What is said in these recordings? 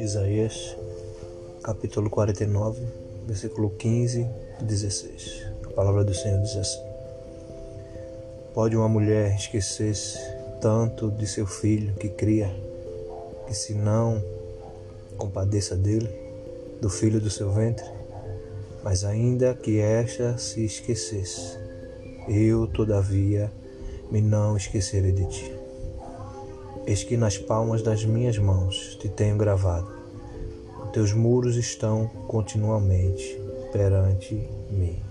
Isaías, capítulo 49, versículo 15 e 16. A palavra do Senhor diz assim: Pode uma mulher esquecer-se tanto de seu filho que cria, que se não compadeça dele, do filho do seu ventre? Mas ainda que esta se esquecesse, eu, todavia, me não esquecerei de ti. Eis que nas palmas das minhas mãos te tenho gravado. Teus muros estão continuamente perante mim.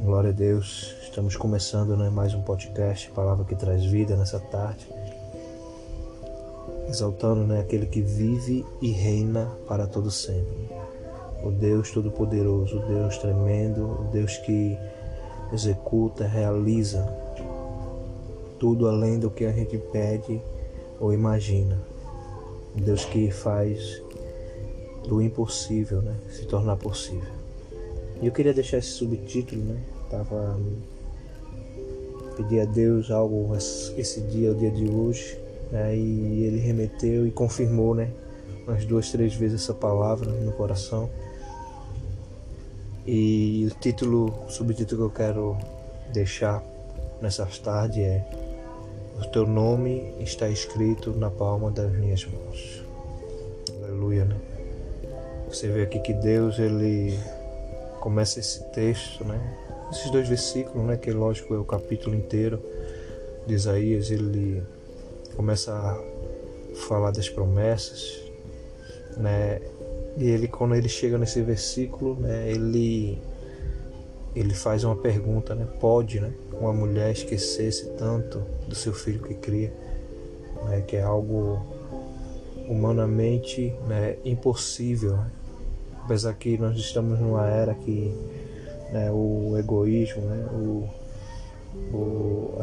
Glória a Deus. Estamos começando né, mais um podcast, palavra que traz vida nessa tarde. Exaltando né, aquele que vive e reina para todo sempre. O Deus Todo-Poderoso, o Deus tremendo, o Deus que executa, realiza tudo além do que a gente pede ou imagina. Deus que faz do impossível né, se tornar possível. E eu queria deixar esse subtítulo, né? Tava pedi a Deus algo esse dia, o dia de hoje, né, e ele remeteu e confirmou, né, umas duas, três vezes essa palavra no coração. E o título, o subtítulo que eu quero deixar nessa tarde é O teu nome está escrito na palma das minhas mãos. Aleluia, né? Você vê aqui que Deus ele começa esse texto, né? Esses dois versículos, né, que lógico é o capítulo inteiro de Isaías, ele começa a falar das promessas, né? E ele quando ele chega nesse versículo, né, ele ele faz uma pergunta, né? Pode, né, uma mulher esquecer-se tanto do seu filho que cria, né, que é algo humanamente, né, impossível. Né? Apesar que nós estamos numa era que né, o egoísmo, né, o, o,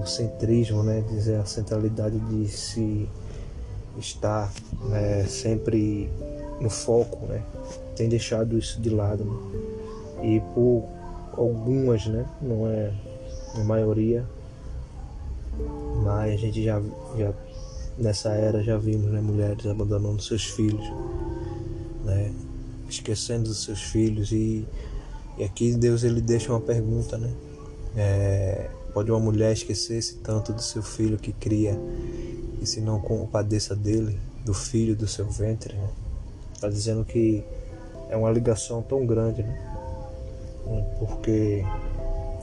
o centrismo, né, dizer a centralidade de se estar né, sempre no foco, né? Tem deixado isso de lado. Né? E por algumas, né? Não é a maioria, mas a gente já, já nessa era já vimos né, mulheres abandonando seus filhos, né? Esquecendo dos seus filhos e, e aqui Deus ele deixa uma pergunta, né? É, pode uma mulher esquecer-se tanto do seu filho que cria e se não compadeça dele, do filho do seu ventre, né? Está dizendo que é uma ligação tão grande, né? Porque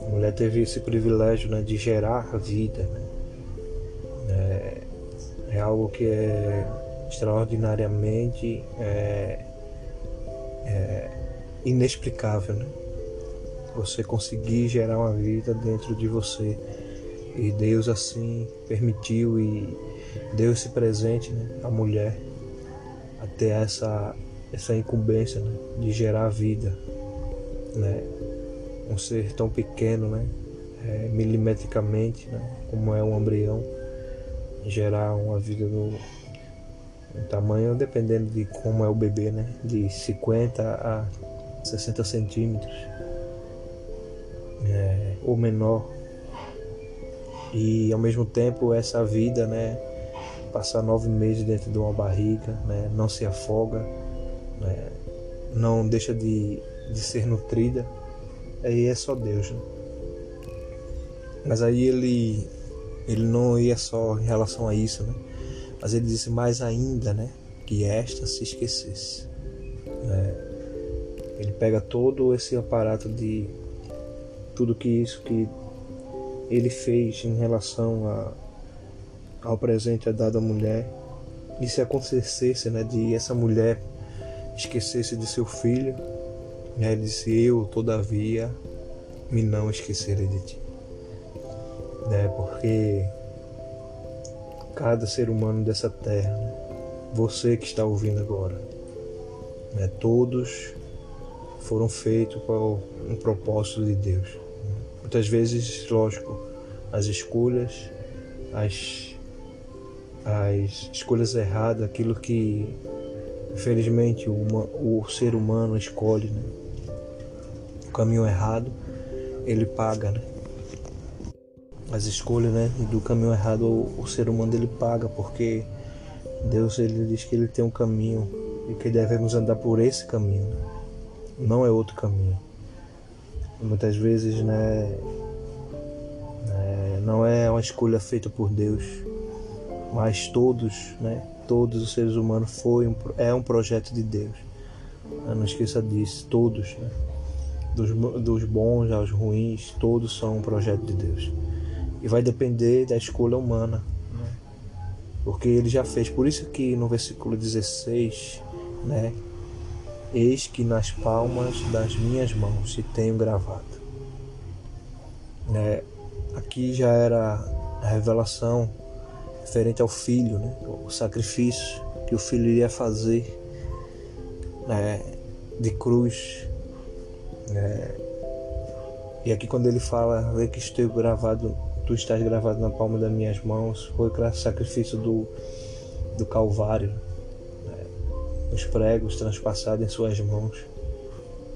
a mulher teve esse privilégio né, de gerar a vida. Né? É, é, algo que é extraordinariamente é, é inexplicável. Né? Você conseguir gerar uma vida dentro de você. E Deus assim permitiu e deu esse presente né, à mulher a ter essa, essa incumbência né, de gerar vida. Né? Um ser tão pequeno, né? É, milimetricamente, né? como é um embrião, gerar uma vida no, no tamanho, dependendo de como é o bebê, né? de 50 a 60 centímetros é, ou menor. E ao mesmo tempo essa vida, né? passar nove meses dentro de uma barriga, né? não se afoga, né? não deixa de, de ser nutrida, aí é só Deus. Né? Mas aí ele, ele não ia só em relação a isso, né? mas ele disse mais ainda né? que esta se esquecesse. Né? Ele pega todo esse aparato de tudo que isso que ele fez em relação a ao presente dado à mulher, e se acontecesse né, de essa mulher esquecesse de seu filho, ele disse: Eu, todavia, me não esquecerei de ti. Né, porque cada ser humano dessa terra, né, você que está ouvindo agora, né, todos foram feitos para um propósito de Deus. Muitas vezes, lógico, as escolhas, as as escolhas erradas, aquilo que infelizmente o, o ser humano escolhe, né? O caminho errado, ele paga, né? as escolhas né, do caminho errado, o, o ser humano ele paga, porque Deus ele diz que ele tem um caminho e que devemos andar por esse caminho, não é outro caminho. Muitas vezes né, é, não é uma escolha feita por Deus, mas todos, né, todos os seres humanos foi um, é um projeto de Deus. Não esqueça disso, todos, né? Dos, dos bons aos ruins, todos são um projeto de Deus. E vai depender da escolha humana, porque ele já fez. Por isso que no versículo 16, né? Eis que nas palmas das minhas mãos se tenho gravado. Né? Aqui já era a revelação referente ao filho, né? o sacrifício que o filho iria fazer né? de cruz é, e aqui quando ele fala, vê que estou gravado, tu estás gravado na palma das minhas mãos, foi o sacrifício do, do Calvário, né? os pregos transpassados em suas mãos.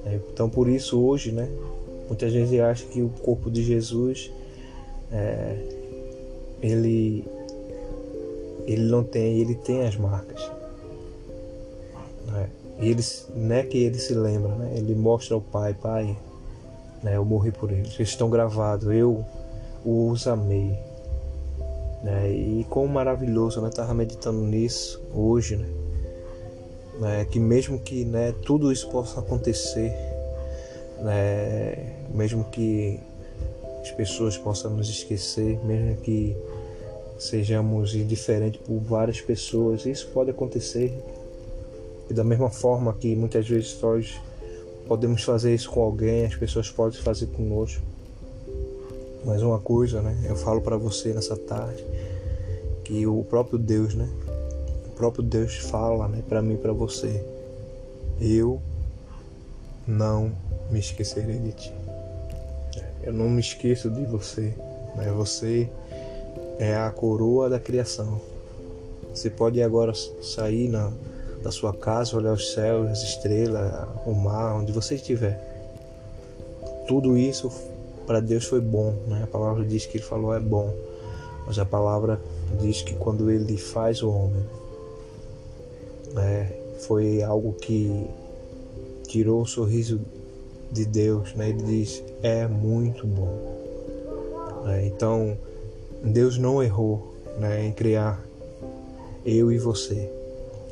É, então por isso hoje, né, muita gente acha que o corpo de Jesus é, ele ele não tem, ele tem as marcas. Né? E ele, não é que ele se lembra, né? Ele mostra ao pai, pai, né? Eu morri por eles. Eles estão gravados. Eu os amei. Né? E quão maravilhoso, né? Tava meditando nisso hoje, né? né? Que mesmo que né, tudo isso possa acontecer, né? Mesmo que as pessoas possam nos esquecer, mesmo que sejamos indiferentes por várias pessoas, isso pode acontecer e da mesma forma que muitas vezes nós podemos fazer isso com alguém, as pessoas podem fazer conosco. Mas uma coisa, né? Eu falo para você nessa tarde que o próprio Deus, né? O próprio Deus fala, né, para mim, para você. Eu não me esquecerei de ti. Eu não me esqueço de você. Né? Você é a coroa da criação. Você pode agora sair na da sua casa, olhar os céus, as estrelas, o mar, onde você estiver. Tudo isso para Deus foi bom, né? A palavra diz que ele falou é bom, mas a palavra diz que quando ele faz o homem, né, foi algo que tirou o sorriso de Deus, né? Ele diz é muito bom. Né? Então Deus não errou, né, em criar eu e você.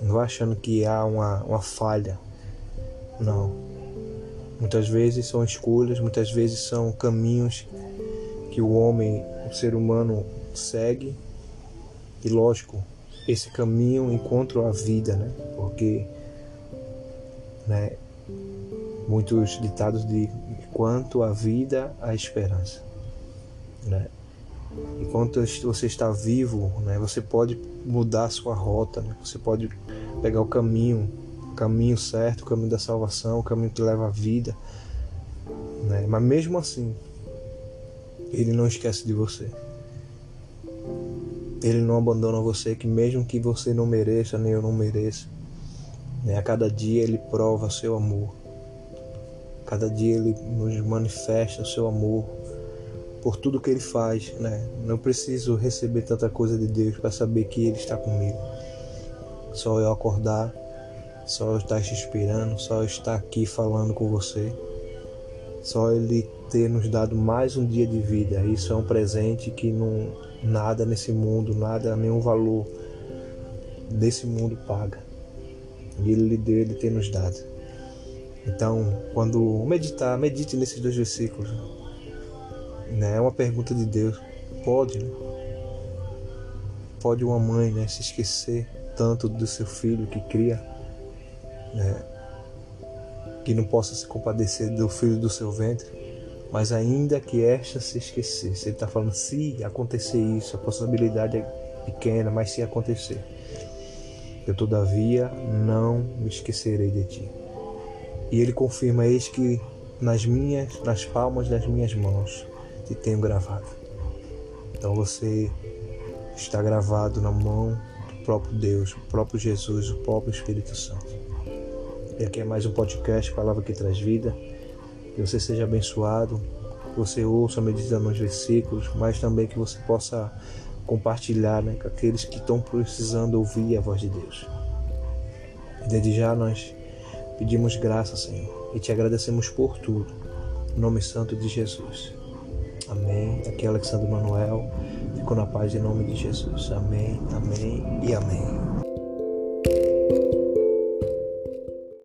Não vai achando que há uma, uma falha. Não. Muitas vezes são escolhas, muitas vezes são caminhos que o homem, o ser humano segue. E lógico, esse caminho encontra a vida, né? Porque né, muitos ditados de quanto a vida, a esperança. Né? Enquanto você está vivo, né, você pode mudar a sua rota, né? você pode pegar o caminho, o caminho certo, o caminho da salvação, o caminho que leva à vida. Né? Mas mesmo assim, ele não esquece de você. Ele não abandona você, que mesmo que você não mereça, nem eu não mereça, né? a cada dia ele prova seu amor. Cada dia ele nos manifesta o seu amor por tudo que ele faz, né? Não preciso receber tanta coisa de Deus para saber que ele está comigo. Só eu acordar, só eu estar te esperando, só eu estar aqui falando com você. Só ele ter nos dado mais um dia de vida. Isso é um presente que não nada nesse mundo, nada, nenhum valor desse mundo paga. E ele lhe deu, ele ter nos dado. Então, quando meditar, medite nesses dois versículos. Né? É uma pergunta de Deus. Pode, né? Pode uma mãe né, se esquecer tanto do seu filho que cria, né? que não possa se compadecer do filho do seu ventre, mas ainda que esta se esquecesse, ele está falando se acontecer isso, a possibilidade é pequena, mas se acontecer, eu todavia não me esquecerei de ti. E ele confirma eis que nas minhas, nas palmas das minhas mãos te tenho gravado. Então você está gravado na mão do próprio Deus, o próprio Jesus, o próprio Espírito Santo. E aqui é mais um podcast, Palavra que Traz Vida. Que você seja abençoado que você ouça, medita nos versículos, mas também que você possa compartilhar né, com aqueles que estão precisando ouvir a voz de Deus. Desde já nós pedimos graça, Senhor, e te agradecemos por tudo. Em nome santo de Jesus. Amém. Aqui é Alexandre Manuel. Fico na paz em nome de Jesus. Amém, amém e amém.